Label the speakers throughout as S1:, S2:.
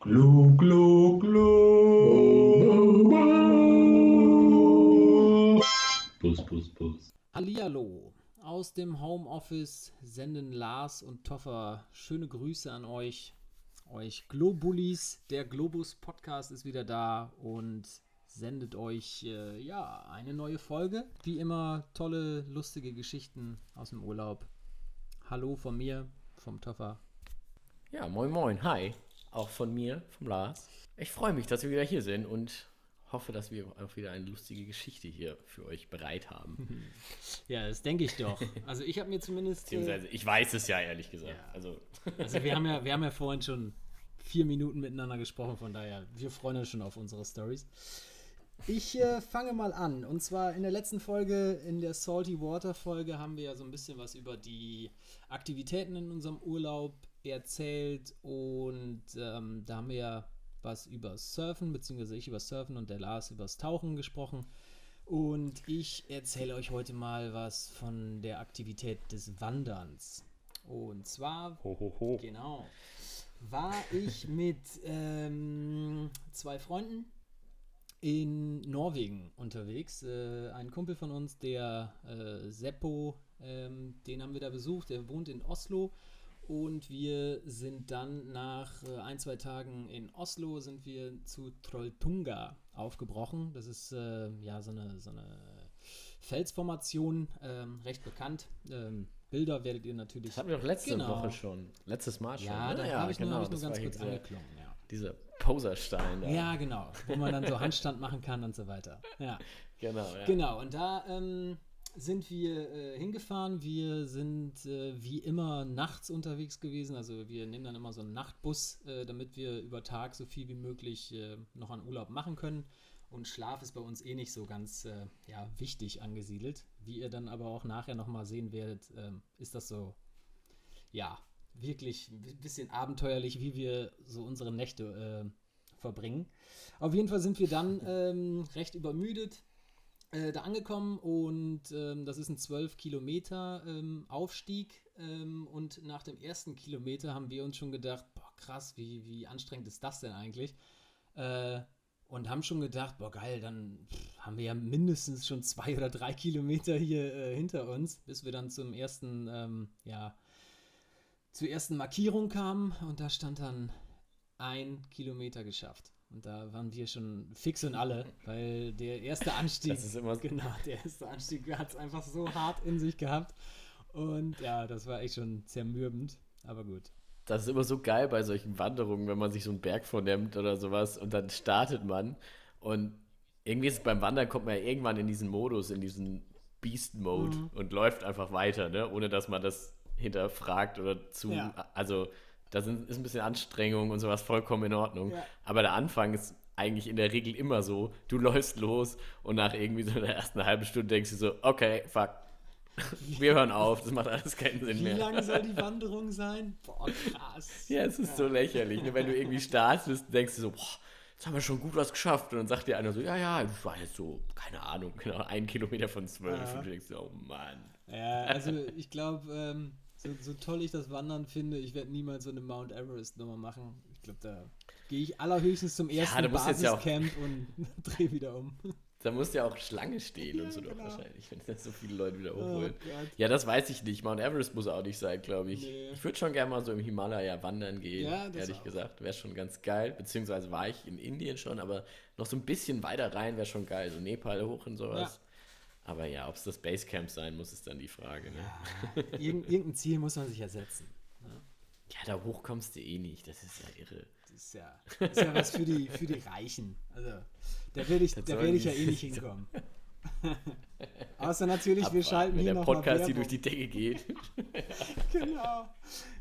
S1: Glu, glu, glu. Bus, bus, bus.
S2: Hallihallo. Aus dem Homeoffice senden Lars und Toffer schöne Grüße an euch. Euch Globulis. Der Globus Podcast ist wieder da und sendet euch äh, ja eine neue Folge. Wie immer tolle, lustige Geschichten aus dem Urlaub. Hallo von mir, vom Toffer.
S3: Ja, moin moin, hi. Auch von mir, vom Lars. Ich freue mich, dass wir wieder hier sind und hoffe, dass wir auch wieder eine lustige Geschichte hier für euch bereit haben.
S2: Ja, das denke ich doch. Also ich habe mir zumindest. Äh,
S3: Beziehungsweise, ich weiß es ja ehrlich gesagt.
S2: Ja.
S3: Also,
S2: also wir haben ja, wir haben ja vorhin schon vier Minuten miteinander gesprochen, von daher, wir freuen uns schon auf unsere Stories. Ich äh, fange mal an. Und zwar in der letzten Folge, in der Salty Water Folge, haben wir ja so ein bisschen was über die Aktivitäten in unserem Urlaub erzählt. Und ähm, da haben wir ja was über Surfen, beziehungsweise ich über Surfen und der Lars über das Tauchen gesprochen. Und ich erzähle euch heute mal was von der Aktivität des Wanderns. Und zwar
S3: ho, ho, ho.
S2: Genau. War ich mit ähm, zwei Freunden in Norwegen unterwegs. Äh, ein Kumpel von uns, der äh, Seppo, ähm, den haben wir da besucht. Der wohnt in Oslo. Und wir sind dann nach äh, ein, zwei Tagen in Oslo sind wir zu Trolltunga aufgebrochen. Das ist äh, ja so eine, so eine Felsformation, ähm, recht bekannt. Ähm, Bilder werdet ihr natürlich.
S3: Das hatten wir doch letzte
S2: Genau.
S3: Woche schon. Letztes Mal schon.
S2: Ja,
S3: ne?
S2: da habe ich, nur, hab ich nur
S3: das
S2: ganz kurz
S3: hier dieser,
S2: angeklungen. Ja.
S3: dieser Poserstein da.
S2: Ja, genau. Wo man dann so Handstand machen kann und so weiter. Ja,
S3: Genau, ja.
S2: genau. Und da ähm, sind wir äh, hingefahren. Wir sind äh, wie immer nachts unterwegs gewesen. Also wir nehmen dann immer so einen Nachtbus, äh, damit wir über Tag so viel wie möglich äh, noch an Urlaub machen können. Und Schlaf ist bei uns eh nicht so ganz äh, ja, wichtig angesiedelt. Wie ihr dann aber auch nachher nochmal sehen werdet, ähm, ist das so, ja, wirklich ein bisschen abenteuerlich, wie wir so unsere Nächte äh, verbringen. Auf jeden Fall sind wir dann ähm, recht übermüdet äh, da angekommen und ähm, das ist ein 12 Kilometer ähm, Aufstieg ähm, und nach dem ersten Kilometer haben wir uns schon gedacht, boah krass, wie, wie anstrengend ist das denn eigentlich? Äh, und haben schon gedacht, boah geil, dann pff, haben wir ja mindestens schon zwei oder drei Kilometer hier äh, hinter uns, bis wir dann zum ersten, ähm, ja, zur ersten Markierung kamen und da stand dann ein Kilometer geschafft. Und da waren wir schon fix und alle, weil der erste Anstieg,
S3: Das ist immer so.
S2: genau, der erste Anstieg hat es einfach so hart in sich gehabt. Und ja, das war echt schon zermürbend, aber gut.
S3: Das ist immer so geil bei solchen Wanderungen, wenn man sich so einen Berg vornimmt oder sowas und dann startet man und irgendwie ist es beim Wandern kommt man ja irgendwann in diesen Modus, in diesen Beast-Mode
S2: Mhm.
S3: und läuft einfach weiter, ne? ohne dass man das hinterfragt oder zu,
S2: Ja.
S3: also da sind, ist ein bisschen Anstrengung und sowas vollkommen in Ordnung,
S2: Ja.
S3: aber der Anfang ist eigentlich in der Regel immer so, du läufst los und nach irgendwie so der ersten halben Stunde denkst du so, okay, fuck, wir hören auf, das macht alles keinen Sinn
S2: Wie
S3: mehr.
S2: lang soll die Wanderung sein? Boah, krass.
S3: Ja, es ist so lächerlich. Ne? Wenn du irgendwie startest, denkst du so, boah, jetzt haben wir schon gut was geschafft. Und dann sagt dir einer so, ja, ja, das war jetzt so, keine Ahnung, genau, ein Kilometer von zwölf.
S2: Ja.
S3: Und du denkst, so, oh Mann.
S2: Ja, also ich glaube, ähm, so, so toll ich das Wandern finde, ich werde niemals so eine Mount Everest-Nummer machen. Ich glaube, da gehe ich allerhöchstens zum ersten
S3: ja
S2: Basiscamp und drehe wieder um.
S3: Da musst du ja auch Schlange stehen
S2: Ja,
S3: und so doch
S2: genau.
S3: wahrscheinlich, wenn das so viele Leute wieder
S2: Oh
S3: hochholen.
S2: Gott.
S3: ja, das weiß ich nicht. Mount Everest muss auch nicht sein, glaube ich.
S2: Nee.
S3: Ich würde schon gerne mal so im Himalaya wandern gehen,
S2: Ja,
S3: ehrlich
S2: auch.
S3: gesagt. Wäre schon ganz geil. Beziehungsweise war ich in Indien schon, aber noch so ein bisschen weiter rein wäre schon geil. So Nepal hoch und sowas. Aber ja, ob es das Basecamp sein muss, ist dann die Frage. Ne?
S2: Ja, irgend, irgendein Ziel muss man sich ja setzen.
S3: Ja, da hoch kommst du eh nicht. Das ist ja irre.
S2: Das ist ja, das ist ja was für die, für die Reichen. Also, da werde ich,
S3: Das
S2: da werd ich
S3: die-
S2: ja eh nicht hinkommen. Außer natürlich, wir
S3: Abwarten,
S2: schalten
S3: wenn
S2: hier
S3: der
S2: noch mal
S3: Podcast hier
S2: Werbung.
S3: durch die Decke geht.
S2: Genau.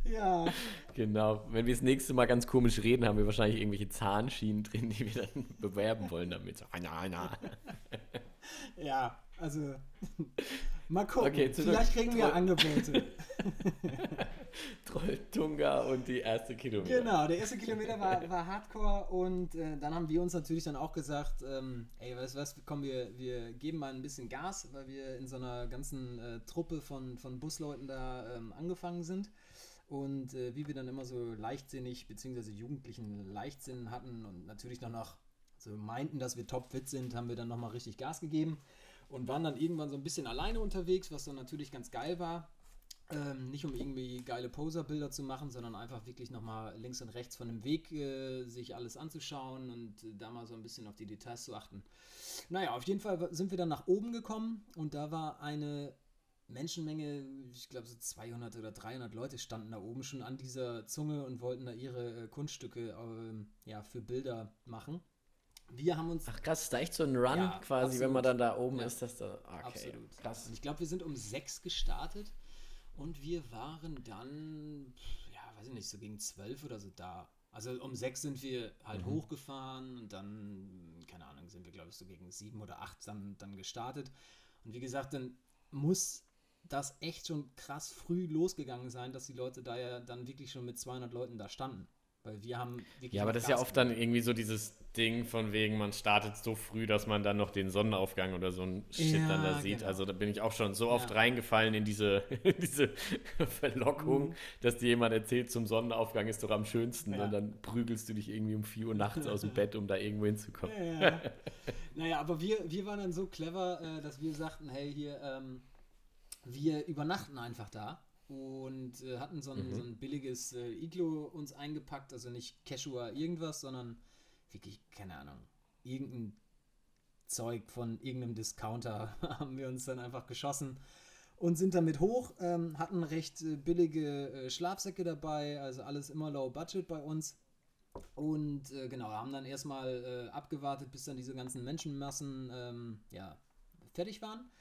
S2: Ja.
S3: genau. Wenn wir das nächste Mal ganz komisch reden, haben wir wahrscheinlich irgendwelche Zahnschienen drin, die wir dann bewerben wollen damit. So, na, na.
S2: Ja, also mal gucken.
S3: Okay,
S2: Vielleicht kriegen wir Angebote.
S3: Trolltunga und die erste Kilometer.
S2: Genau, der erste Kilometer war, war Hardcore und äh, dann haben wir uns natürlich dann auch gesagt, ähm, ey, weißt du was, komm, wir, wir geben mal ein bisschen Gas, weil wir in so einer ganzen äh, Truppe von, von Busleuten da ähm, angefangen sind. Und äh, wie wir dann immer so leichtsinnig, beziehungsweise jugendlichen Leichtsinn hatten und natürlich noch, noch so meinten, dass wir topfit sind, haben wir dann nochmal richtig Gas gegeben und waren dann irgendwann so ein bisschen alleine unterwegs, was dann natürlich ganz geil war. Ähm, nicht um irgendwie geile Poser-Bilder zu machen, sondern einfach wirklich nochmal links und rechts von dem Weg äh, sich alles anzuschauen und äh, da mal so ein bisschen auf die Details zu achten. Naja, auf jeden Fall sind wir dann nach oben gekommen und da war eine Menschenmenge, ich glaube so 200 oder 300 Leute standen da oben schon an dieser Zunge und wollten da ihre äh, Kunststücke äh, ja, für Bilder machen. Wir haben uns.
S3: Ach krass, ist da echt so ein Run
S2: Ja,
S3: quasi,
S2: absolut.
S3: wenn man dann da oben
S2: Ja.
S3: ist, dass da. Okay,
S2: Absolut.
S3: Krass.
S2: Und ich glaube, wir sind um sechs gestartet und wir waren dann, ja, weiß ich nicht, so gegen zwölf oder so da. Also um sechs sind wir halt
S3: Mhm.
S2: hochgefahren und dann, keine Ahnung, sind wir, glaube ich, so gegen sieben oder acht dann, dann gestartet. Und wie gesagt, dann muss das echt schon krass früh losgegangen sein, dass die Leute da ja dann wirklich schon mit 200 Leuten da standen. Weil wir haben.
S3: Ja, aber das ist ja oft dann irgendwie so dieses Ding von wegen, man startet so früh, dass man dann noch den Sonnenaufgang oder so ein Shit dann da
S2: Ja,
S3: sieht.
S2: genau.
S3: Also da bin ich auch schon so oft
S2: Ja.
S3: reingefallen in diese, diese Verlockung,
S2: Mhm.
S3: dass dir jemand erzählt, zum Sonnenaufgang ist doch am schönsten.
S2: Ja.
S3: Und dann prügelst du dich irgendwie um 4 Uhr nachts aus dem Bett, um da irgendwo hinzukommen.
S2: Ja, ja. naja, aber wir, wir waren dann so clever, äh, dass wir sagten, hey, hier, ähm, wir übernachten einfach da und äh, hatten so ein,
S3: Mhm.
S2: so ein billiges äh, Iglo uns eingepackt, also nicht Cashua irgendwas, sondern wirklich, keine Ahnung, irgendein Zeug von irgendeinem Discounter haben wir uns dann einfach geschossen und sind damit hoch, ähm, hatten recht äh, billige äh, Schlafsäcke dabei, also alles immer low budget bei uns. Und äh, genau, haben dann erstmal äh, abgewartet, bis dann diese ganzen Menschenmassen ähm, ja, fertig waren.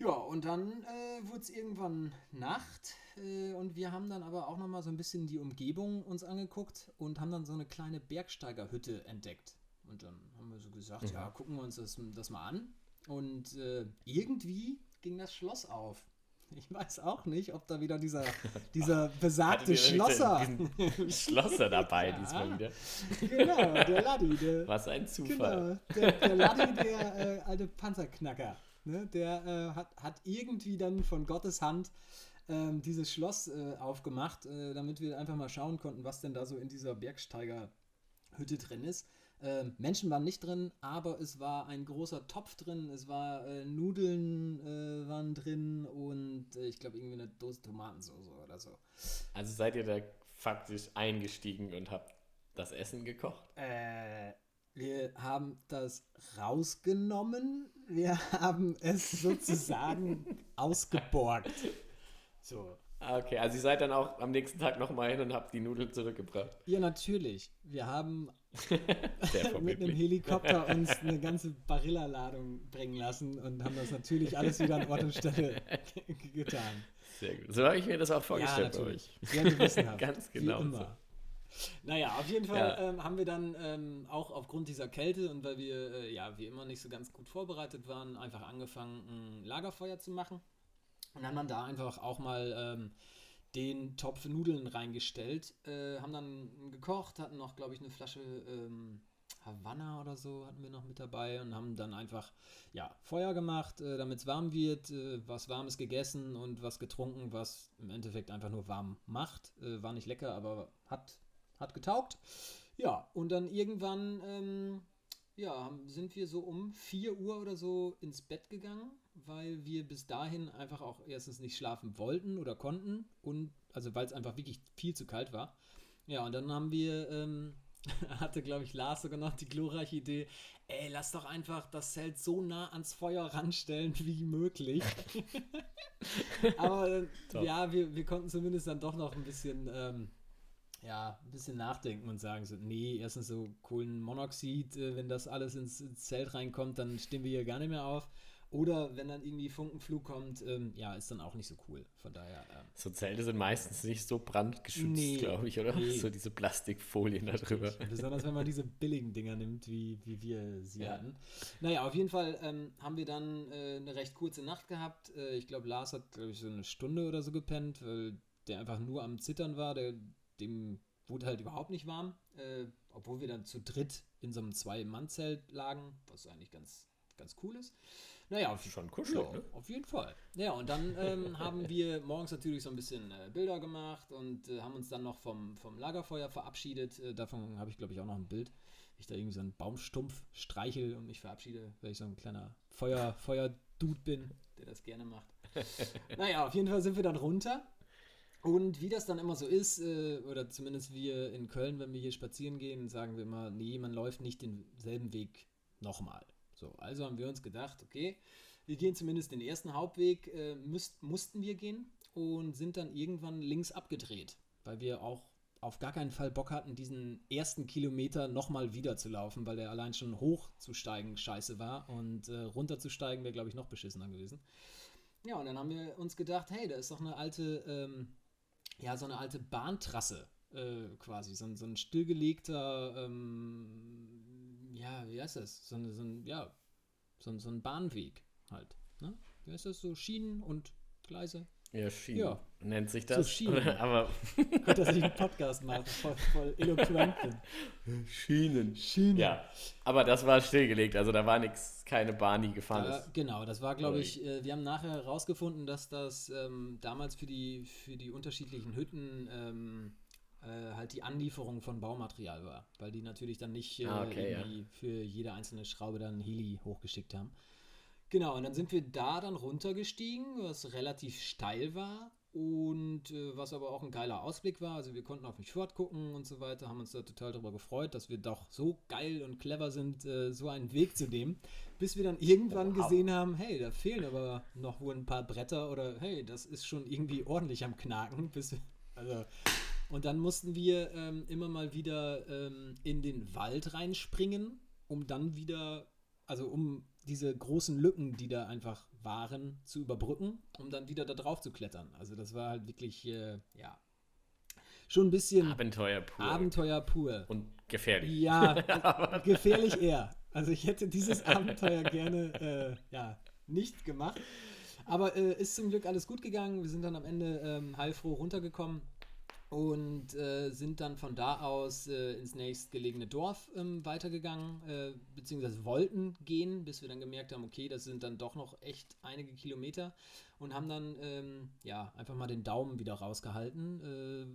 S2: Ja, und dann äh, wurde es irgendwann Nacht äh, und wir haben dann aber auch nochmal so ein bisschen die Umgebung uns angeguckt und haben dann so eine kleine Bergsteigerhütte entdeckt. Und dann haben wir so gesagt, ja, gucken wir uns das, das mal an. Und äh, irgendwie ging das Schloss auf. Ich weiß auch nicht, ob da wieder dieser, dieser besagte Schlosser.
S3: Schlosser dabei
S2: Ja.
S3: diesmal wieder.
S2: genau, der Laddi, der,
S3: Was ein Zufall.
S2: Genau, der, der Laddi, der äh, alte Panzerknacker, ne? der äh, hat, hat irgendwie dann von Gottes Hand ähm, dieses Schloss äh, aufgemacht, äh, damit wir einfach mal schauen konnten, was denn da so in dieser Bergsteigerhütte drin ist. Ähm, Menschen waren nicht drin, aber es war ein großer Topf drin, es war äh, Nudeln äh, waren drin und äh, ich glaube irgendwie eine Dose Tomatensauce oder so.
S3: Also seid ihr da faktisch eingestiegen und habt das Essen gekocht?
S2: Äh, wir haben das rausgenommen. Wir haben es sozusagen ausgeborgt. So.
S3: Ah, Okay, also ihr seid dann auch am nächsten Tag nochmal hin und habt die Nudeln zurückgebracht.
S2: Ja, natürlich. Wir haben mit einem. Helikopter uns eine ganze Barilla-Ladung bringen lassen und haben das natürlich alles wieder an Ort und Stelle ge- getan.
S3: Sehr gut. So habe ich mir das auch vorgestellt bei euch.
S2: Sehr gewissenhaft.
S3: Ganz
S2: wie
S3: genau
S2: immer. Naja, auf jeden Fall
S3: Ja.
S2: ähm, haben wir dann ähm, auch aufgrund dieser Kälte und weil wir äh, ja wie immer nicht so ganz gut vorbereitet waren, einfach angefangen, ein Lagerfeuer zu machen. Und dann haben wir da einfach auch mal ähm, den Topf Nudeln reingestellt, äh, haben dann gekocht, hatten noch, glaube ich, eine Flasche ähm, Havanna oder so hatten wir noch mit dabei und haben dann einfach ja, Feuer gemacht, äh, damit es warm wird, äh, was Warmes gegessen und was getrunken, was im Endeffekt einfach nur warm macht. Äh, war nicht lecker, aber hat, hat getaugt. Ja, und dann irgendwann ähm, ja, sind wir so um 4 Uhr oder so ins Bett gegangen, weil wir bis dahin einfach auch erstens nicht schlafen wollten oder konnten und also weil es einfach wirklich viel zu kalt war. Ja, und dann haben wir, ähm, hatte glaube ich Lars sogar noch die glorreiche Idee, ey, lass doch einfach das Zelt so nah ans Feuer ranstellen wie möglich. Aber äh, ja, wir, wir konnten zumindest dann doch noch ein bisschen, ähm, ja, ein bisschen nachdenken und sagen so, nee, erstens so Kohlenmonoxid, äh, wenn das alles ins, ins Zelt reinkommt, dann stehen wir hier gar nicht mehr auf. Oder wenn dann irgendwie Funkenflug kommt, ähm, ja, ist dann auch nicht so cool. Von daher, ähm,
S3: So Zelte sind meistens nicht so brandgeschützt,
S2: Nee,
S3: glaube ich, oder?
S2: nee.
S3: So diese Plastikfolien da drüber.
S2: Besonders wenn man diese billigen Dinger nimmt, wie, wie wir sie
S3: Ja.
S2: hatten. Naja, auf jeden Fall ähm, haben wir dann äh, eine recht kurze Nacht gehabt. Äh, ich glaube, Lars hat, glaube ich, so eine Stunde oder so gepennt, weil der einfach nur am Zittern war. Der, dem wurde halt überhaupt nicht warm. Äh, obwohl wir dann zu dritt in so einem Zwei-Mann-Zelt lagen, was eigentlich ganz, ganz cool ist. Naja, auf,
S3: Schon kuschelig,
S2: ja,
S3: ne?
S2: auf jeden Fall. Ja, und dann ähm, haben wir morgens natürlich so ein bisschen äh, Bilder gemacht und äh, haben uns dann noch vom, vom Lagerfeuer verabschiedet. Äh, davon habe ich, glaube ich, auch noch ein Bild. Ich da irgendwie so einen Baumstumpf streichel und mich verabschiede, weil ich so ein kleiner Feuer, Feuerdude bin, der das gerne macht. naja, auf jeden Fall sind wir dann runter. Und wie das dann immer so ist, äh, oder zumindest wir in Köln, wenn wir hier spazieren gehen, sagen wir immer, nee, man läuft nicht denselben Weg nochmal. So, also haben wir uns gedacht, okay, wir gehen zumindest den ersten Hauptweg, äh, müsst, mussten wir gehen und sind dann irgendwann links abgedreht, weil wir auch auf gar keinen Fall Bock hatten, diesen ersten Kilometer nochmal wieder zu laufen, weil der allein schon hochzusteigen scheiße war und äh, runterzusteigen wäre, glaube ich, noch beschissener gewesen. Ja, und dann haben wir uns gedacht, hey, da ist doch eine alte, ähm, ja, so eine alte Bahntrasse äh, quasi, so, ein- so ein stillgelegter, ähm, ja, wie heißt das? So, so ein, ja, so, so ein Bahnweg halt. Ne? Wie heißt das? So Schienen und Gleise?
S3: Ja, Schienen.
S2: Ja.
S3: Nennt sich
S2: So
S3: das.
S2: Schienen.
S3: Aber
S2: Gut, dass ich einen Podcast mache, voll, voll eloquent bin.
S3: Schienen.
S2: Schienen.
S3: Ja, aber das war stillgelegt, also da war nichts, keine Bahn, die gefahren
S2: Da,
S3: ist.
S2: genau, das war, glaube ich, äh, wir haben nachher herausgefunden, dass das ähm, damals für die, für die unterschiedlichen Hütten ähm, äh, halt die Anlieferung von Baumaterial war, weil die natürlich dann nicht äh,
S3: Ah, okay, ja.
S2: irgendwie für jede einzelne Schraube dann Heli hochgeschickt haben. Genau, und dann sind wir da dann runtergestiegen, was relativ steil war und äh, was aber auch ein geiler Ausblick war. Also wir konnten auf den Fjord gucken und so weiter, haben uns da total darüber gefreut, dass wir doch so geil und clever sind, äh, so einen Weg zu nehmen, bis wir dann irgendwann
S3: Wow.
S2: gesehen haben, hey, da fehlen aber noch wohl ein paar Bretter oder hey, das ist schon irgendwie ordentlich am Knaken. Bis also, und dann mussten wir ähm, immer mal wieder ähm, in den Wald reinspringen, um dann wieder, also um diese großen Lücken, die da einfach waren, zu überbrücken, um dann wieder da drauf zu klettern. Also das war halt wirklich, äh, ja, schon ein bisschen
S3: Abenteuer pur.
S2: Abenteuer pur.
S3: Und gefährlich.
S2: Ja, gefährlich eher. Also ich hätte dieses Abenteuer gerne äh, ja, nicht gemacht. Aber äh, ist zum Glück alles gut gegangen. Wir sind dann am Ende ähm, heilfroh runtergekommen und äh, sind dann von da aus äh, ins nächstgelegene Dorf ähm, weitergegangen, äh, beziehungsweise wollten gehen, bis wir dann gemerkt haben, okay, das sind dann doch noch echt einige Kilometer und haben dann ähm, ja einfach mal den Daumen wieder rausgehalten, äh,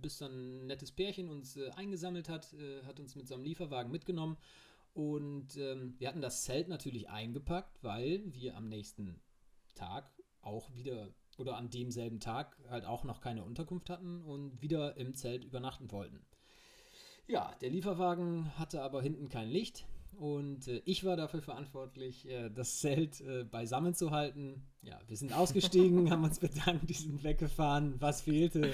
S2: bis dann ein nettes Pärchen uns äh, eingesammelt hat, äh, hat uns mit seinem Lieferwagen mitgenommen und ähm, wir hatten das Zelt natürlich eingepackt, weil wir am nächsten Tag auch wieder oder an demselben Tag halt auch noch keine Unterkunft hatten und wieder im Zelt übernachten wollten. Ja, der Lieferwagen hatte aber hinten kein Licht und äh, ich war dafür verantwortlich, äh, das Zelt äh, beisammen zu halten. Ja, wir sind ausgestiegen, haben uns bedankt, die sind weggefahren. Was fehlte?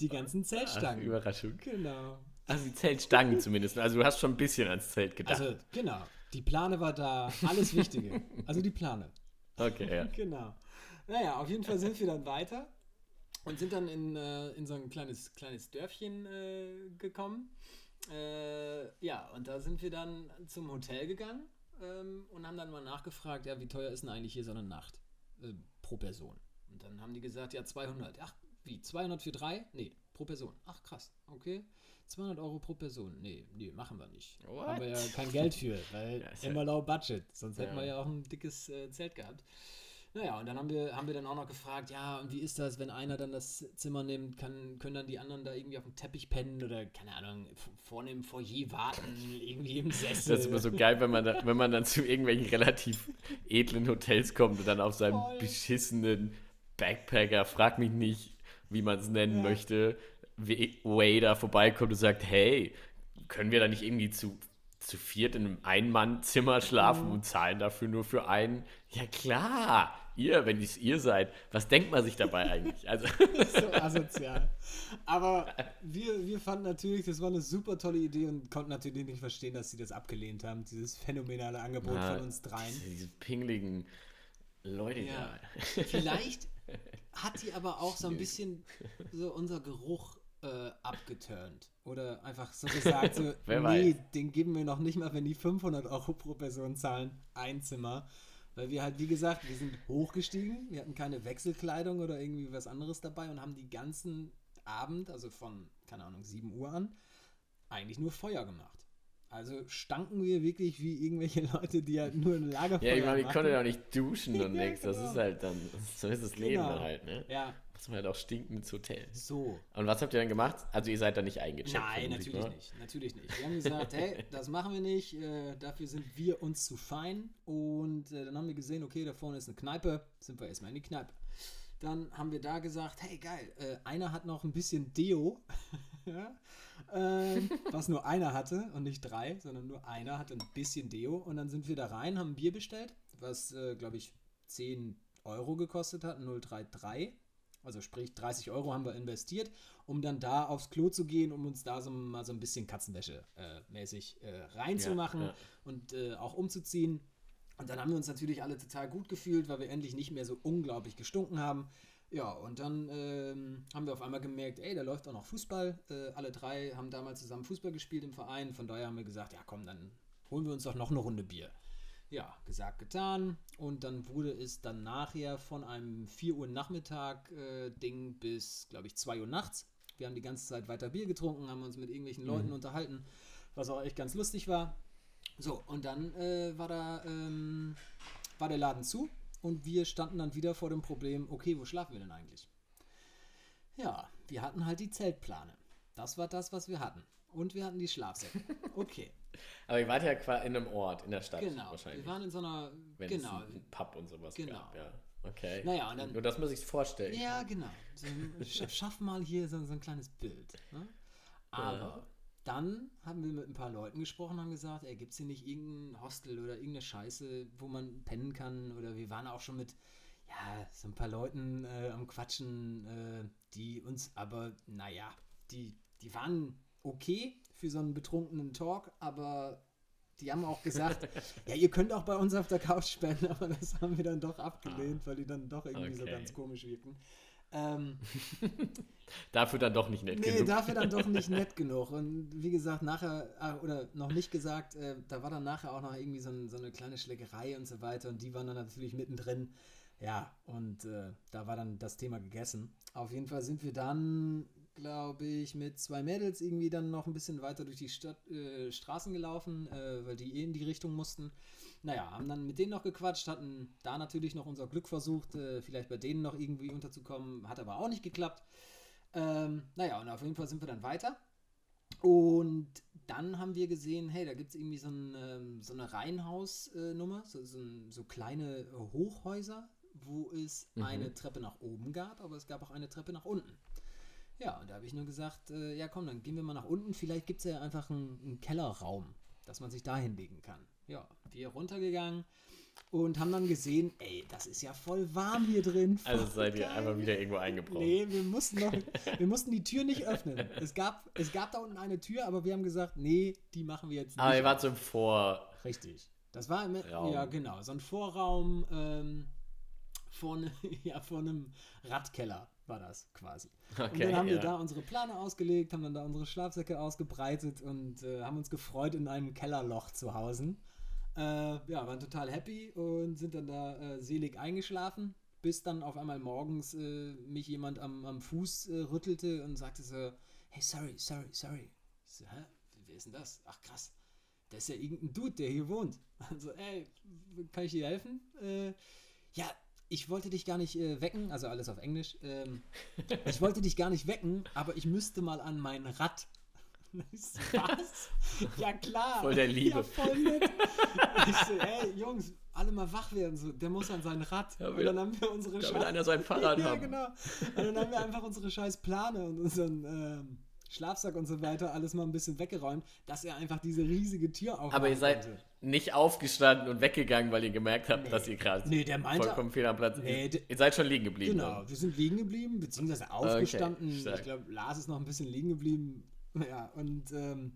S2: Die ganzen
S3: Ach,
S2: Zeltstangen.
S3: Überraschung.
S2: genau.
S3: Also die Zeltstangen zumindest. Also du hast schon ein bisschen ans Zelt gedacht.
S2: Also, genau. Die Plane war da, alles Wichtige. Also die Plane.
S3: okay, ja.
S2: Genau. Naja, auf jeden Fall sind wir dann weiter und sind dann in, äh, in so ein kleines, kleines Dörfchen äh, gekommen. Äh, ja, und da sind wir dann zum Hotel gegangen ähm, und haben dann mal nachgefragt, ja, wie teuer ist denn eigentlich hier so eine Nacht äh, pro Person? Und dann haben die gesagt, ja, 200. Ach, wie, 200 für drei? Nee, pro Person. Ach, krass, okay. 200 Euro pro Person. Nee, nee, machen wir nicht.
S3: What?
S2: Haben wir ja kein Geld für, weil immer low budget. Sonst hätten
S3: Ja.
S2: wir ja auch ein dickes äh, Zelt gehabt. Naja, und dann haben wir, haben wir dann auch noch gefragt, ja, und wie ist das, wenn einer dann das Zimmer nimmt, kann, können dann die anderen da irgendwie auf dem Teppich pennen oder, keine Ahnung, vorne im Foyer warten, irgendwie im Sessel.
S3: Das ist immer so geil, wenn man, da, wenn man dann zu irgendwelchen relativ edlen Hotels kommt und dann auf seinem
S2: Voll.
S3: beschissenen Backpacker, frag mich nicht, wie man es nennen
S2: Ja.
S3: möchte, da vorbeikommt und sagt, hey, können wir da nicht irgendwie zu, zu viert in einem Ein-Mann-Zimmer schlafen
S2: Mhm.
S3: und zahlen dafür nur für einen? Ja klar, ihr, wenn es ihr seid, was denkt man sich dabei eigentlich? Also,
S2: so asozial. Aber wir, wir fanden natürlich, das war eine super tolle Idee und konnten natürlich nicht verstehen, dass sie das abgelehnt haben, dieses phänomenale Angebot
S3: na,
S2: von uns dreien.
S3: Diese, diese pingeligen Leute
S2: Ja.
S3: da.
S2: Vielleicht hat die aber auch so ein bisschen so unser Geruch äh, abgeturnt. Oder einfach so gesagt, so, nee, den geben wir noch nicht mal, wenn die 500 Euro pro Person zahlen, ein Zimmer. Weil wir halt, wie gesagt, wir sind hochgestiegen, wir hatten keine Wechselkleidung oder irgendwie was anderes dabei und haben die ganzen Abend, also von, keine Ahnung, 7 Uhr an, eigentlich nur Feuer gemacht. Also stanken wir wirklich wie irgendwelche Leute, die halt nur ein Lagerfeuer
S3: Ja, ich meine, ich
S2: machen.
S3: konnte ja auch nicht duschen und
S2: Ja,
S3: nichts. Das
S2: genau.
S3: ist halt dann, so ist das Leben
S2: Genau.
S3: dann halt, ne?
S2: Ja,
S3: Muss man halt auch stinken ins Hotel.
S2: so.
S3: Und was habt ihr dann gemacht? Also ihr seid da nicht eingecheckt.
S2: Nein, natürlich
S3: ne?
S2: nicht. Natürlich nicht. Wir haben gesagt, hey, das machen wir nicht. Äh, dafür sind wir uns zu fein. Und äh, dann haben wir gesehen, okay, da vorne ist eine Kneipe. Sind wir erstmal in die Kneipe. Dann haben wir da gesagt, hey, geil, äh, einer hat noch ein bisschen Deo. ja, ähm, was nur einer hatte und nicht drei, sondern nur einer hatte ein bisschen Deo. Und dann sind wir da rein, haben ein Bier bestellt, was, äh, glaube ich, 10 Euro gekostet hat, 033. Also sprich 30 Euro haben wir investiert, um dann da aufs Klo zu gehen, um uns da so mal so ein bisschen Katzenwäsche äh, mäßig äh, reinzumachen
S3: Ja, ja.
S2: und äh, auch umzuziehen. Und dann haben wir uns natürlich alle total gut gefühlt, weil wir endlich nicht mehr so unglaublich gestunken haben. Ja, und dann ähm, haben wir auf einmal gemerkt, ey, da läuft auch noch Fußball. Äh, alle drei haben damals zusammen Fußball gespielt im Verein. Von daher haben wir gesagt, ja komm, dann holen wir uns doch noch eine Runde Bier. Ja, gesagt, getan. Und dann wurde es dann nachher von einem 4 Uhr Nachmittag äh, Ding bis, glaube ich, 2 Uhr nachts. Wir haben die ganze Zeit weiter Bier getrunken, haben uns mit irgendwelchen Leuten unterhalten, was auch echt ganz lustig war. So, und dann äh, war da ähm, war der Laden zu und wir standen dann wieder vor dem Problem, okay, wo schlafen wir denn eigentlich? Ja, wir hatten halt die Zeltplane. Das war das, was wir hatten. Und wir hatten die Schlafsäcke. Okay,
S3: Aber ihr wart ja quasi in einem Ort, in der Stadt
S2: genau.
S3: wahrscheinlich.
S2: Wir waren in so einer,
S3: wenn
S2: genau.
S3: es einen Pub und sowas
S2: Genau.
S3: gab, ja. Okay.
S2: Naja, und dann-
S3: Nur das muss ich vorstellen.
S2: Ja, genau. So, schaff mal hier so, so ein kleines Bild. Ne? Aber
S3: Ja.
S2: Dann haben wir mit ein paar Leuten gesprochen und haben gesagt, ey, gibt es hier nicht irgendein Hostel oder irgendeine Scheiße, wo man pennen kann? Oder wir waren auch schon mit, ja, so ein paar Leuten äh, am Quatschen, äh, die uns aber, naja, die, die waren okay für so einen betrunkenen Talk, aber die haben auch gesagt, ja, ihr könnt auch bei uns auf der Couch spenden, aber das haben wir dann doch abgelehnt, weil die dann doch irgendwie so
S3: Okay.
S2: ganz komisch wirken. Ähm,
S3: Dafür dann doch nicht nett
S2: nee,
S3: genug.
S2: dafür dann doch nicht nett genug. Und wie gesagt, nachher, ah, oder noch nicht gesagt, äh, da war dann nachher auch noch irgendwie so, ein, so eine kleine Schlägerei und so weiter. Und die waren dann natürlich mittendrin. Ja, und äh, da war dann das Thema gegessen. Auf jeden Fall sind wir dann, glaube ich, mit zwei Mädels irgendwie dann noch ein bisschen weiter durch die Stadt, äh, Straßen gelaufen, äh, weil die eh in die Richtung mussten. Naja, haben dann mit denen noch gequatscht, hatten da natürlich noch unser Glück versucht, äh, vielleicht bei denen noch irgendwie unterzukommen, hat aber auch nicht geklappt. Ähm, naja, und auf jeden Fall sind wir dann weiter. Und dann haben wir gesehen, hey, da gibt es irgendwie so, ein, ähm, so eine Reihenhausnummer, so, so, ein, so kleine äh, Hochhäuser, wo es
S3: Mhm.
S2: eine Treppe nach oben gab, aber es gab auch eine Treppe nach unten. Ja, und da habe ich nur gesagt, äh, ja komm, dann gehen wir mal nach unten. Vielleicht gibt es ja einfach einen, einen Kellerraum, dass man sich da hinlegen kann. Ja, wir runtergegangen und haben dann gesehen, ey, das ist ja voll warm hier drin.
S3: Also seid ihr einfach wieder irgendwo eingebrochen.
S2: Nee, wir mussten noch, wir mussten die Tür nicht öffnen. Es gab, es gab da unten eine Tür, aber wir haben gesagt, nee, die machen wir jetzt nicht.
S3: Aber ihr wart so im Vor.
S2: Richtig. Das war im,
S3: Raum.
S2: ja genau, so ein Vorraum ähm, vor, ne, ja, vor einem Radkeller war das quasi. und
S3: Okay,
S2: dann haben wir
S3: ja.
S2: da unsere Plane ausgelegt, haben dann da unsere Schlafsäcke ausgebreitet und äh, haben uns gefreut, in einem Kellerloch zu hausen. Äh, ja, waren total happy und sind dann da äh, selig eingeschlafen, bis dann auf einmal morgens äh, mich jemand am, am Fuß äh, rüttelte und sagte so, hey, sorry, sorry, sorry. Ich so, hä? Wer ist denn das? Ach krass. Das ist ja irgendein Dude, der hier wohnt. Also, ey, kann ich dir helfen? Äh, ja, ich wollte dich gar nicht äh, wecken, also alles auf Englisch. Ähm, ich wollte dich gar nicht wecken, aber ich müsste mal an mein Rad. Was? Ja klar.
S3: Voll der Liebe.
S2: Ja, voll nett. Ich so, ey, Jungs, alle mal wach werden. So, der muss an sein Rad.
S3: Ja,
S2: und dann haben wir unsere
S3: Da
S2: Schei-
S3: will einer sein Fahrrad
S2: ja,
S3: haben.
S2: genau. Und dann haben wir einfach unsere scheiß Plane und unseren ähm, Schlafsack und so weiter alles mal ein bisschen weggeräumt, dass er einfach diese riesige Tür aufmachen
S3: Aber ihr seid
S2: konnte.
S3: nicht aufgestanden und weggegangen, weil ihr gemerkt habt,
S2: Nee.
S3: dass ihr gerade
S2: Nee, der meinte-
S3: vollkommen fehl am Platz
S2: Nee,
S3: ihr, ihr seid schon liegen geblieben.
S2: Genau,
S3: dann.
S2: wir sind liegen geblieben, beziehungsweise aufgestanden.
S3: stark.
S2: ich glaube, Lars ist noch ein bisschen liegen geblieben. Ja, und ähm,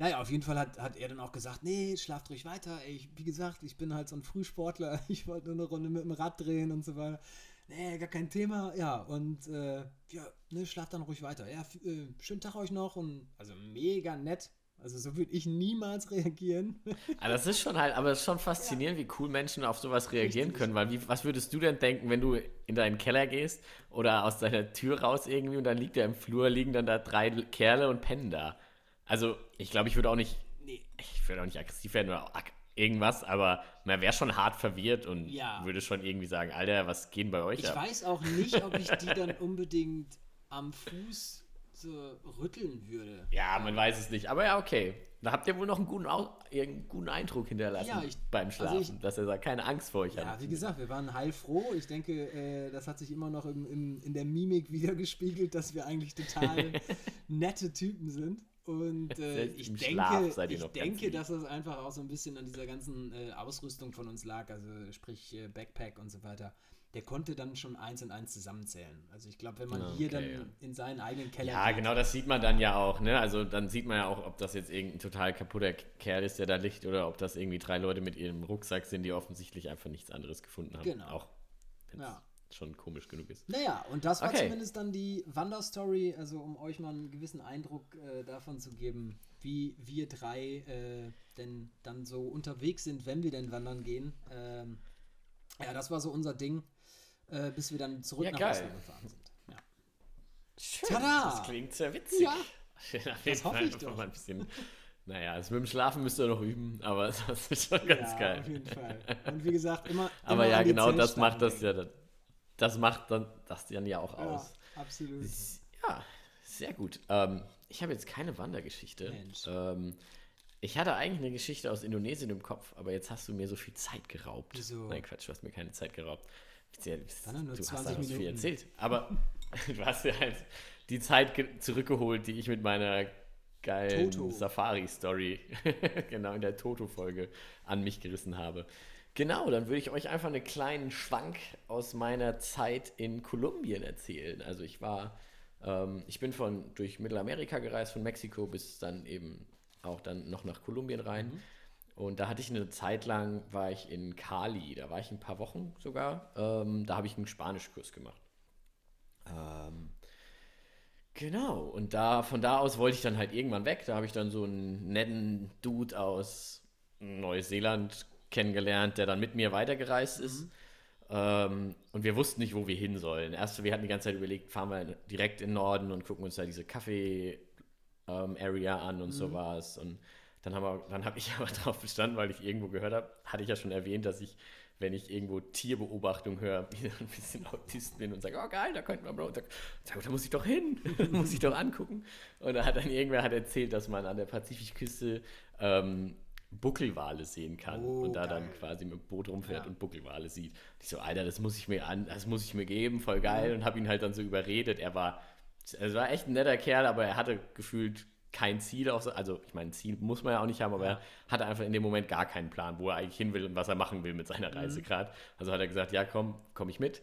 S2: naja, auf jeden Fall hat, hat er dann auch gesagt, nee, schlaft ruhig weiter. Ey, ich, wie gesagt, ich bin halt so ein Frühsportler. Ich wollte nur eine Runde mit dem Rad drehen und so weiter. Nee, gar kein Thema. Ja, und äh, ja, ne, schlaft dann ruhig weiter. Ja, äh, schönen Tag euch noch. Und also mega nett. Also so würde ich niemals reagieren.
S3: Aber das ist schon halt, aber es ist schon faszinierend, wie cool Menschen auf sowas reagieren
S2: Richtig.
S3: können, weil wie, was würdest du denn denken, wenn du in deinen Keller gehst oder aus deiner Tür raus irgendwie und dann liegt da im Flur, liegen dann da drei Kerle und pennen da. Also, ich glaube, ich würde auch nicht,
S2: Nee.
S3: ich würde auch nicht aggressiv werden oder irgendwas, aber man wäre schon hart verwirrt und
S2: Ja.
S3: würde schon irgendwie sagen, Alter, was geht bei euch
S2: Ich
S3: ab?
S2: weiß auch nicht, ob ich die dann unbedingt am Fuß so rütteln würde.
S3: Ja, man weiß es nicht. Aber ja, okay. Da habt ihr wohl noch einen guten, Au einen guten Eindruck hinterlassen
S2: Ja, ich-
S3: beim
S2: also
S3: Schlafen,
S2: ich-
S3: dass er sagt, keine Angst vor euch
S2: Ja,
S3: hat.
S2: wie gesagt, wir waren heilfroh. Ich denke, äh, das hat sich immer noch im, im, in der Mimik wiedergespiegelt, dass wir eigentlich total nette Typen sind. Und äh, ich denke,
S3: Schlaf seid ihr
S2: ich denke dass das einfach auch so ein bisschen an dieser ganzen äh, Ausrüstung von uns lag, also sprich äh, Backpack und so weiter. Der konnte dann schon eins und eins zusammenzählen. Also ich glaube, wenn man
S3: Ah,
S2: hier
S3: okay,
S2: dann
S3: ja.
S2: in seinen eigenen Keller
S3: Ja,
S2: geht,
S3: genau, das sieht man dann ja auch, ne? Also dann sieht man ja auch, ob das jetzt irgendein total kaputter Kerl ist, der da liegt, oder ob das irgendwie drei Leute mit ihrem Rucksack sind, die offensichtlich einfach nichts anderes gefunden haben.
S2: Genau.
S3: Auch wenn es
S2: Ja.
S3: schon komisch genug ist.
S2: Naja, und das war
S3: Okay.
S2: zumindest dann die Wanderstory, also um euch mal einen gewissen Eindruck äh, davon zu geben, wie wir drei äh, denn dann so unterwegs sind, wenn wir denn wandern gehen. Ähm, ja, das war so unser Ding, äh, bis wir dann zurück
S3: Ja,
S2: nach
S3: geil.
S2: Oslo gefahren sind. Ja.
S3: Schön,
S2: Tada!
S3: Das klingt sehr witzig.
S2: Ja.
S3: Auf jeden
S2: Das hoffe
S3: Fall
S2: ich doch.
S3: Mal ein bisschen, naja, das mit dem Schlafen müsst ihr noch üben, aber das ist schon ganz
S2: ja,
S3: geil.
S2: auf jeden Fall. Und wie gesagt, immer.
S3: Aber
S2: immer
S3: ja, genau das macht das ja dann, das macht dann das dann ja auch
S2: Ja,
S3: aus.
S2: absolut.
S3: Ja, sehr gut. Ähm, ich habe jetzt keine Wandergeschichte.
S2: Mensch.
S3: Ähm, ich hatte eigentlich eine Geschichte aus Indonesien im Kopf, aber jetzt hast du mir so viel Zeit geraubt.
S2: Wieso?
S3: Nein, Quatsch, du hast mir keine Zeit geraubt.
S2: Doch nur
S3: du
S2: 20
S3: hast da was viel erzählt. Aber du hast ja halt die Zeit ge- zurückgeholt, die ich mit meiner geilen. Safari-Story, genau in der Toto-Folge, an mich gerissen habe. Genau, dann würde ich euch einfach einen kleinen Schwank aus meiner Zeit in Kolumbien erzählen. Also ich war, ähm, ich bin von durch Mittelamerika gereist, von Mexiko bis dann eben auch dann noch nach Kolumbien rein. Und da hatte ich eine Zeit lang, war ich in Cali, da war ich ein paar Wochen sogar. Ähm, da habe ich einen Spanischkurs gemacht. Ähm, genau, und da von da aus wollte ich dann halt irgendwann weg. Da habe ich dann so einen netten Dude aus Neuseeland kennengelernt, der dann mit mir weitergereist ist. Ähm, und wir wussten nicht, wo wir hin sollen. Erst, wir hatten die ganze Zeit überlegt, fahren wir direkt in den Norden und gucken uns da diese Kaffee-Area an und sowas. Und dann habe ich aber drauf bestanden, weil ich irgendwo gehört habe, hatte ich ja schon erwähnt, dass ich, wenn ich irgendwo Tierbeobachtung höre, wieder ein bisschen Autist bin und sage, oh geil, da könnten wir mal. Sag, sag, da muss ich doch hin, muss ich doch angucken. Und da hat dann irgendwer hat erzählt, dass man an der Pazifikküste ähm, Buckelwale sehen kann
S2: Oh,
S3: und da
S2: geil.
S3: dann quasi mit dem Boot rumfährt
S2: Ja.
S3: und Buckelwale sieht. Und ich so, Alter, das muss ich mir an, das muss ich mir geben, voll geil. Und habe ihn halt dann so überredet. Er war, er war echt ein netter Kerl, aber er hatte gefühlt kein Ziel auf, so- also ich meine, Ziel muss man ja auch nicht haben, aber er hatte einfach in dem Moment gar keinen Plan, wo er eigentlich hin will und was er machen will mit seiner Reise gerade. Also hat er gesagt, ja komm, komm ich mit.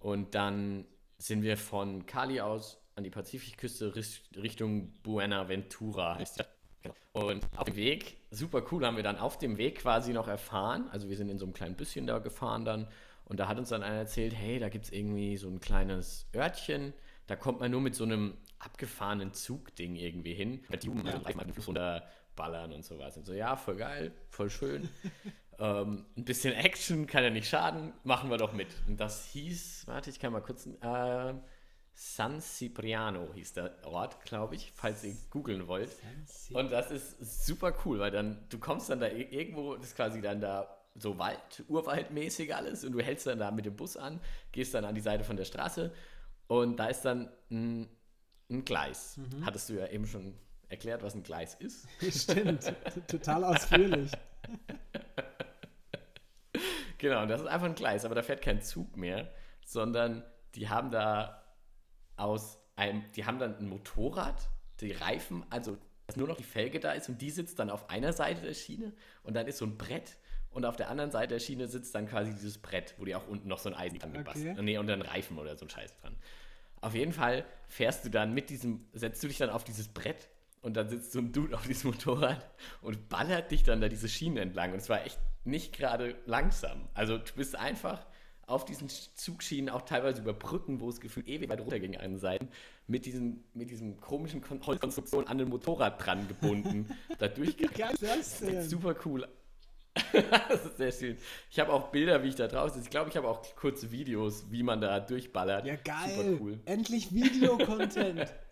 S3: Und dann sind wir von Cali aus an die Pazifikküste Richt- Richtung Buenaventura. heißt die. Genau. Und auf dem Weg, super cool, haben wir dann auf dem Weg quasi noch erfahren. Also wir sind in so einem kleinen Büsschen da gefahren dann. Und da hat uns dann einer erzählt, hey, da gibt es irgendwie so ein kleines Örtchen. Da kommt man nur mit so einem abgefahrenen Zugding irgendwie hin. Mit Jugend ja. mal den Fluss runterballern und sowas. Und so, ja, voll geil, voll schön. ähm, ein bisschen Action kann ja nicht schaden, machen wir doch mit. Und das hieß, warte, ich kann mal kurz, äh, San Cipriano hieß der Ort, glaube ich, falls ihr googeln wollt. Und das ist super cool, weil dann, du kommst dann da irgendwo, das ist quasi dann da so Wald, Urwaldmäßig alles und du hältst dann da mit dem Bus an, gehst dann an die Seite von der Straße und da ist dann ein, ein Gleis. Hattest du ja eben schon erklärt, was ein Gleis ist.
S2: Stimmt, total ausführlich.
S3: Genau, das ist einfach ein Gleis, aber da fährt kein Zug mehr, sondern die haben da aus einem, die haben dann ein Motorrad, die Reifen, also dass nur noch die Felge da ist und die sitzt dann auf einer Seite der Schiene und dann ist so ein Brett und auf der anderen Seite der Schiene sitzt dann quasi dieses Brett, wo die auch unten noch so ein Eisen dran gebastelt
S2: Okay.
S3: Nee, und dann Reifen oder so ein Scheiß dran. Auf jeden Fall fährst du dann mit diesem, setzt du dich dann auf dieses Brett und dann sitzt so ein Dude auf diesem Motorrad und ballert dich dann da diese Schienen entlang. Und es war echt nicht gerade langsam. Also du bist einfach auf diesen Zugschienen, auch teilweise über Brücken, wo es gefühlt ewig weit runter ging an den Seiten, mit diesem, mit diesem komischen Kon Holzkonstruktion an ein Motorrad dran gebunden, da
S2: geil ist das denn?
S3: Super cool. das ist sehr schön. Ich habe auch Bilder, wie ich da draußen sitze. Ich glaube, ich habe auch kurze Videos, wie man da durchballert.
S2: Ja, geil.
S3: Super cool.
S2: Endlich Videocontent.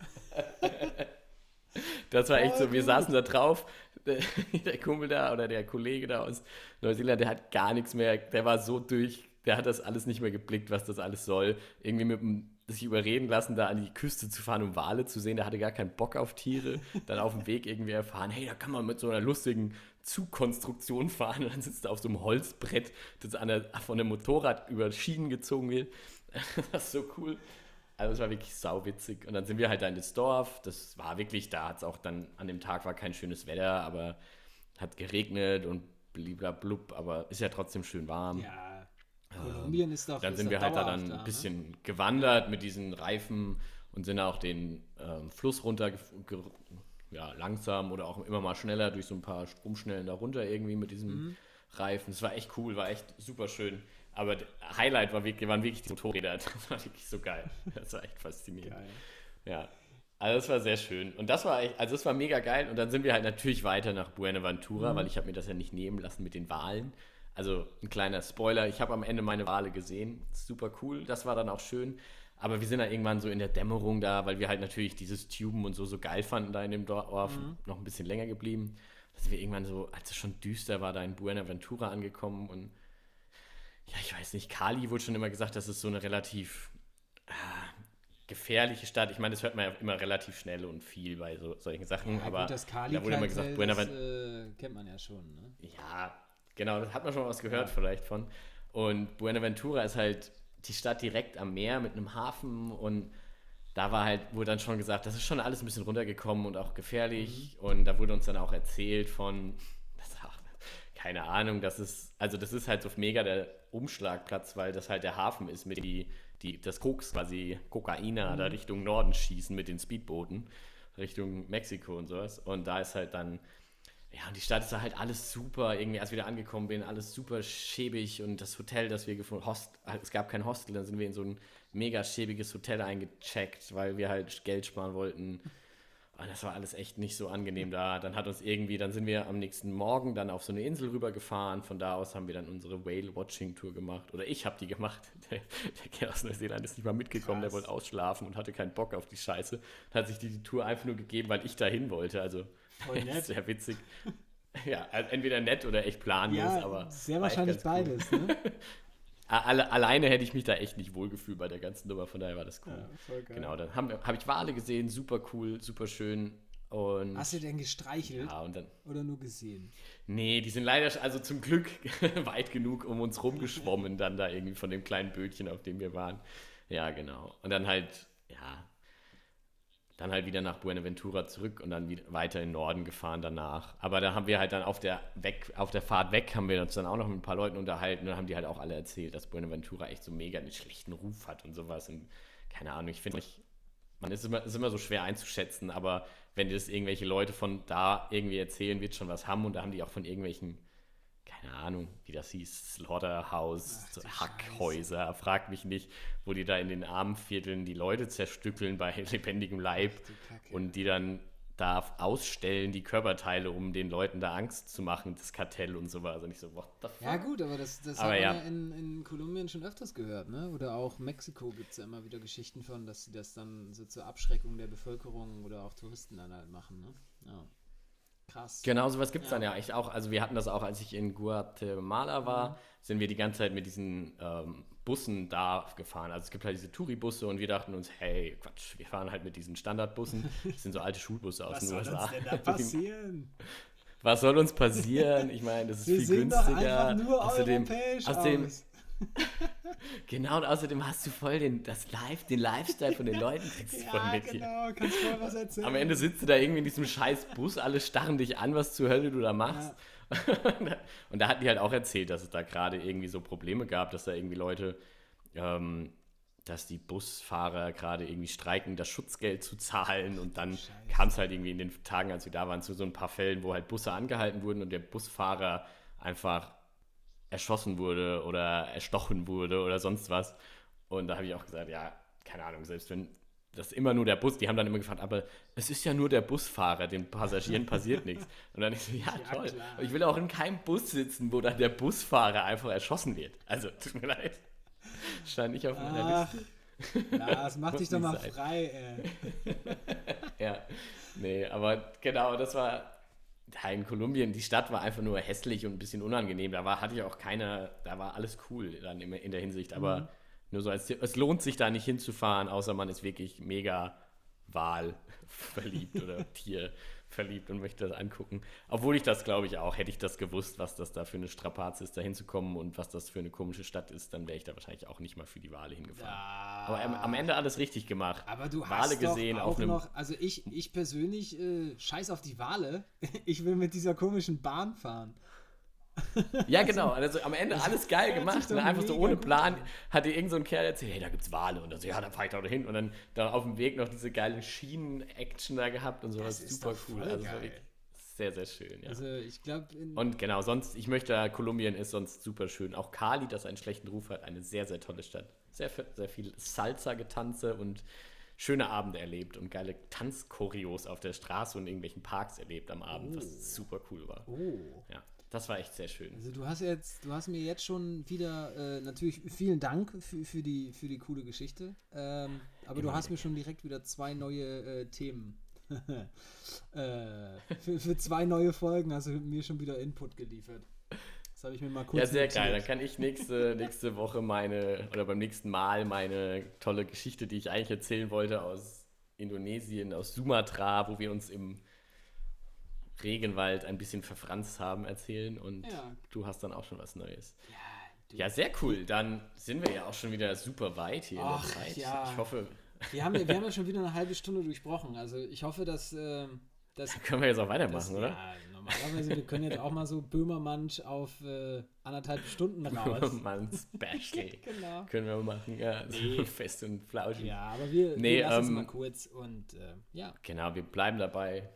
S3: Das war echt so, wir saßen da drauf, der, Kumpel da oder der Kollege da aus Neuseeland, der hat gar nichts mehr, der war so durch, der hat das alles nicht mehr geblickt, was das alles soll. Irgendwie mit dem sich überreden lassen, da an die Küste zu fahren, um Wale zu sehen. Der hatte gar keinen Bock auf Tiere. Dann auf dem Weg irgendwie erfahren, hey, da kann man mit so einer lustigen Zugkonstruktion fahren. Und dann sitzt er auf so einem Holzbrett, das der, von einem Motorrad über Schienen gezogen wird. Das ist so cool. Also es war wirklich sauwitzig. Und dann sind wir halt da in das Dorf. Das war wirklich, da hat es auch dann, an dem Tag war kein schönes Wetter, aber hat geregnet und bliblablub, aber ist ja trotzdem schön warm.
S2: Ja, Kolumbien ist doch.
S3: Dann sind wir halt da dann ein
S2: ne?
S3: bisschen gewandert mit diesen Reifen und sind auch den ähm, Fluss runter, ja, langsam oder auch immer mal schneller durch so ein paar Stromschnellen da runter irgendwie mit diesem
S2: Mhm.
S3: Reifen. Es war echt cool, war echt super schön. Aber Highlight war wirklich, waren wirklich die Motorräder. Das war wirklich so geil. Das war echt faszinierend.
S2: Geil.
S3: Ja. Also das war sehr schön. Und das war echt, also das war mega geil. Und dann sind wir halt natürlich weiter nach Buenaventura, weil ich habe mir das ja nicht nehmen lassen mit den Wahlen. Also ein kleiner Spoiler, ich habe am Ende meine Wale gesehen. Super cool, das war dann auch schön. Aber wir sind dann irgendwann so in der Dämmerung da, weil wir halt natürlich dieses Tuben und so so geil fanden da in dem Dorf, noch ein bisschen länger geblieben. Da sind wir irgendwann so, als es schon düster war, da in Buenaventura angekommen und ja, ich weiß nicht, Cali wurde schon immer gesagt, das ist so eine relativ ah, gefährliche Stadt. Ich meine, das hört man ja immer relativ schnell und viel bei so, solchen Sachen,
S2: Ja,
S3: aber
S2: gut, das Kali
S3: da wurde immer gesagt, Buenaventura.
S2: äh, kennt man ja schon. Ne?
S3: Ja, genau, das hat man schon mal was gehört
S2: Ja.
S3: vielleicht von. Und Buenaventura ist halt die Stadt direkt am Meer mit einem Hafen und da war halt, wurde dann schon gesagt, das ist schon alles ein bisschen runtergekommen und auch gefährlich.
S2: Mhm.
S3: Und da wurde uns dann auch erzählt von, auch, keine Ahnung, das ist, also das ist halt so mega der Umschlagplatz, weil das halt der Hafen ist, mit die, die das Koks quasi, Kokainer
S2: Mhm.
S3: da Richtung Norden schießen mit den Speedbooten, Richtung Mexiko und sowas. Und da ist halt dann, ja, und die Stadt ist da halt alles super, irgendwie, als ich wieder angekommen bin, alles super schäbig und das Hotel, das wir gefunden Host, es gab kein Hostel, dann sind wir in so ein mega schäbiges Hotel eingecheckt, weil wir halt Geld sparen wollten. Und das war alles echt nicht so angenehm da. Dann hat uns irgendwie, dann sind wir am nächsten Morgen dann auf so eine Insel rübergefahren. Von da aus haben wir dann unsere Whale-Watching-Tour gemacht. Oder ich habe die gemacht. Der, der Kerl aus Neuseeland ist nicht mal mitgekommen, der
S2: Krass.
S3: wollte ausschlafen und hatte keinen Bock auf die Scheiße. Und hat sich die, die Tour einfach nur gegeben, weil ich dahin wollte. Also
S2: Voll nett.
S3: sehr witzig. Ja, entweder nett oder echt planlos,
S2: Ja,
S3: aber.
S2: sehr wahrscheinlich
S3: ganz cool.
S2: beides. Ne?
S3: Alle, alleine hätte ich mich da echt nicht wohlgefühlt bei der ganzen Nummer, von daher war das cool.
S2: Ja, voll geil.
S3: Genau, dann habe hab ich Wale gesehen, super cool, super schön. Und
S2: Hast du denn gestreichelt
S3: ja, und dann.
S2: oder nur gesehen?
S3: Nee, die sind leider, also zum Glück weit genug um uns rumgeschwommen, dann da irgendwie von dem kleinen Bötchen, auf dem wir waren. Ja, genau. Und dann halt, ja, dann halt wieder nach Buenaventura zurück und dann wieder weiter in den Norden gefahren danach. Aber da haben wir halt dann auf der, weg, auf der Fahrt weg, haben wir uns dann auch noch mit ein paar Leuten unterhalten und dann haben die halt auch alle erzählt, dass Buenaventura echt so mega einen schlechten Ruf hat und sowas. Und keine Ahnung, ich finde, man ist immer, ist immer so schwer einzuschätzen, aber wenn dir das irgendwelche Leute von da irgendwie erzählen, wird schon was haben und da haben die auch von irgendwelchen, keine Ahnung, wie das hieß, Slaughterhouse,
S2: Ach,
S3: so Hackhäuser, frag mich nicht, wo die da in den armen Vierteln die Leute zerstückeln bei lebendigem Leib
S2: du Kacke.
S3: und die dann da ausstellen, die Körperteile, um den Leuten da Angst zu machen, das Kartell und sowas. Also nicht so, what the fuck?
S2: Ja, gut, aber das, das
S3: Aber
S2: hat man
S3: ja.
S2: ja, in, in Kolumbien schon öfters gehört, ne? Oder auch Mexiko gibt es ja immer wieder Geschichten von, dass sie das dann so zur Abschreckung der Bevölkerung oder auch Touristen dann halt machen, ne? Ja. Krass.
S3: Genau, sowas gibt es
S2: Ja.
S3: dann ja echt auch. Also wir hatten das auch, als ich in Guatemala war,
S2: Mhm.
S3: sind wir die ganze Zeit mit diesen ähm, Bussen da gefahren. Also es gibt halt diese Touribusse und wir dachten uns, hey, Quatsch, wir fahren halt mit diesen Standardbussen. Das sind so alte Schulbusse aus
S2: Was
S3: den
S2: soll
S3: USA.
S2: uns denn da passieren?
S3: Was soll uns passieren? Ich meine, das ist
S2: Wir
S3: viel günstiger.
S2: nur
S3: außerdem, außerdem. genau, und außerdem hast du voll den, das Live, den Lifestyle von den Leuten kriegst du voll
S2: Ja,
S3: mit hier.
S2: genau, kannst voll was erzählen.
S3: Am Ende sitzt du da irgendwie in diesem scheiß Bus, alle starren dich an, was zur Hölle du da machst. Und da hatten die halt auch erzählt, dass es da gerade irgendwie so Probleme gab, dass da irgendwie Leute, ähm, dass die Busfahrer gerade irgendwie streiken, das Schutzgeld zu zahlen. Und dann kam es halt irgendwie in den Tagen, als wir da waren, zu so ein paar Fällen, wo halt Busse angehalten wurden und der Busfahrer einfach erschossen wurde oder erstochen wurde oder sonst was. Und da habe ich auch gesagt, ja, keine Ahnung, selbst wenn das immer nur der Bus, die haben dann immer gefragt, aber es ist ja nur der Busfahrer, den Passagieren passiert nichts. Und dann ich so, ja,
S2: Ja,
S3: toll.
S2: klar.
S3: Ich will auch in keinem Bus sitzen, wo dann der Busfahrer einfach erschossen wird. Also, tut mir leid. Stand nicht auf meiner Liste.
S2: Lars, mach
S3: Muss
S2: dich doch mal frei, ey.
S3: Ja, nee, aber genau, das war ja, in Kolumbien, die Stadt war einfach nur hässlich und ein bisschen unangenehm. Da war, hatte ich auch keine, da war alles cool dann in, in der Hinsicht. Aber
S2: Mhm.
S3: nur so als es lohnt sich da nicht hinzufahren, außer man ist wirklich mega Wal verliebt oder Tier verliebt und möchte das angucken. Obwohl ich das, glaube ich, auch, hätte ich das gewusst, was das da für eine Strapaze ist, da hinzukommen und was das für eine komische Stadt ist, dann wäre ich da wahrscheinlich auch nicht mal für die Wale hingefahren.
S2: Ja.
S3: Aber am, am Ende alles richtig gemacht.
S2: Aber du
S3: Wale
S2: hast
S3: gesehen
S2: doch
S3: auf
S2: auch
S3: einem
S2: noch, also ich, ich persönlich, äh, scheiß auf die Wale. Ich will mit dieser komischen Bahn fahren.
S3: Ja, genau. Also am Ende alles geil gemacht.
S2: doch
S3: Ne? Einfach so ohne Plan
S2: an.
S3: hat dir irgend so ein Kerl erzählt, hey, da gibt's Wale. Und dann so, ja, dann fahr ich da hin. Und dann da auf dem Weg noch diese geile Schienen-Action da gehabt und sowas.
S2: Das ist
S3: Super cool. Also
S2: geil.
S3: sehr, sehr schön, ja.
S2: Also ich glaube,
S3: und genau, sonst, ich möchte, Kolumbien ist sonst super schön. Auch Cali, das einen schlechten Ruf hat, eine sehr, sehr tolle Stadt. Sehr, sehr viel Salsa-Getanze und schöne Abende erlebt und geile Tanzchoreos auf der Straße und in irgendwelchen Parks erlebt am Abend, was super cool war.
S2: oh.
S3: Ja, das war echt sehr schön.
S2: Also du hast jetzt, du hast mir jetzt schon wieder äh, natürlich vielen Dank für, für, die, für die coole Geschichte. Ähm, aber du hast mir schon direkt wieder zwei neue äh, Themen. äh, für, für zwei neue Folgen hast du mir schon wieder Input geliefert. Das habe ich mir mal kurz
S3: Ja, sehr
S2: notiert.
S3: geil. Dann kann ich nächste, nächste Woche meine, oder beim nächsten Mal meine tolle Geschichte, die ich eigentlich erzählen wollte, aus Indonesien, aus Sumatra, wo wir uns im Regenwald ein bisschen verfranst haben, erzählen. Und
S2: Ja.
S3: du hast dann auch schon was Neues.
S2: du-
S3: Ja, sehr cool. Dann sind wir ja auch schon wieder super weit hier
S2: Ach,
S3: in der Zeit.
S2: ja.
S3: Ich hoffe,
S2: Wir haben, ja- wir haben ja schon wieder eine halbe Stunde durchbrochen. Also ich hoffe, dass, ähm, dass
S3: können wir jetzt auch
S2: Das,
S3: weitermachen, oder?
S2: Ja, normalerweise, wir können jetzt auch mal so Böhmermansch auf äh, anderthalb Stunden raus.
S3: Mann, Special.
S2: genau.
S3: Können wir machen, ja.
S2: Nee.
S3: Fest und flauschig.
S2: Ja, aber wir,
S3: Nee,
S2: wir lassen es
S3: ähm,
S2: mal kurz und äh, ja.
S3: Genau, wir bleiben dabei.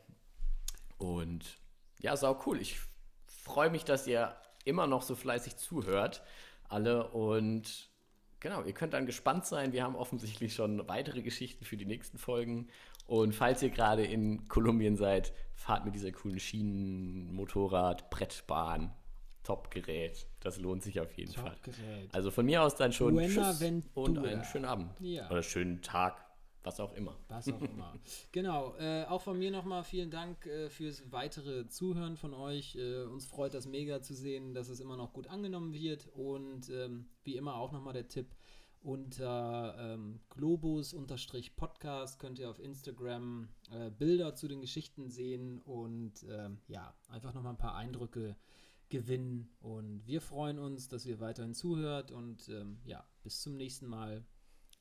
S3: Und ja, sau cool. Ich freue mich, dass ihr immer noch so fleißig zuhört, alle. Und genau, ihr könnt dann gespannt sein. Wir haben offensichtlich schon weitere Geschichten für die nächsten Folgen. Und falls ihr gerade in Kolumbien seid, fahrt mit dieser coolen Schienenmotorrad, Brettbahn, Top-Gerät. Das lohnt sich auf jeden Fall. Also von mir aus dann schon
S2: Buena
S3: Tschüss
S2: Ventura.
S3: und einen schönen Abend.
S2: Ja.
S3: Oder schönen Tag, was auch immer.
S2: Was auch immer. genau, äh, auch von mir nochmal vielen Dank äh, fürs weitere Zuhören von euch. Äh, uns freut das mega zu sehen, dass es immer noch gut angenommen wird. Und ähm, wie immer auch nochmal der Tipp, unter ähm, Globus-Podcast könnt ihr auf Instagram äh, Bilder zu den Geschichten sehen und ähm, ja, einfach nochmal ein paar Eindrücke gewinnen. Und wir freuen uns, dass ihr weiterhin zuhört und ähm, ja, bis zum nächsten Mal.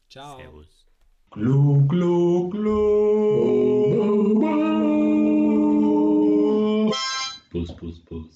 S2: Ciao.
S3: Servus.
S1: Glu, glu, glu. Bus, bus, bus.